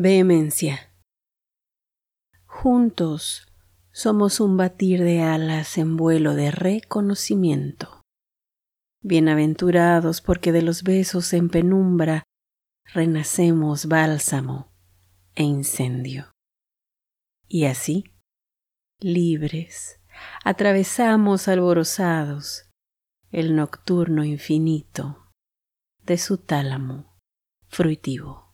Vehemencia. Juntos somos un batir de alas en vuelo de reconocimiento. Bienaventurados porque de los besos en penumbra renacemos bálsamo e incendio. Y así, libres, atravesamos alborozados el nocturno infinito de su tálamo fruitivo.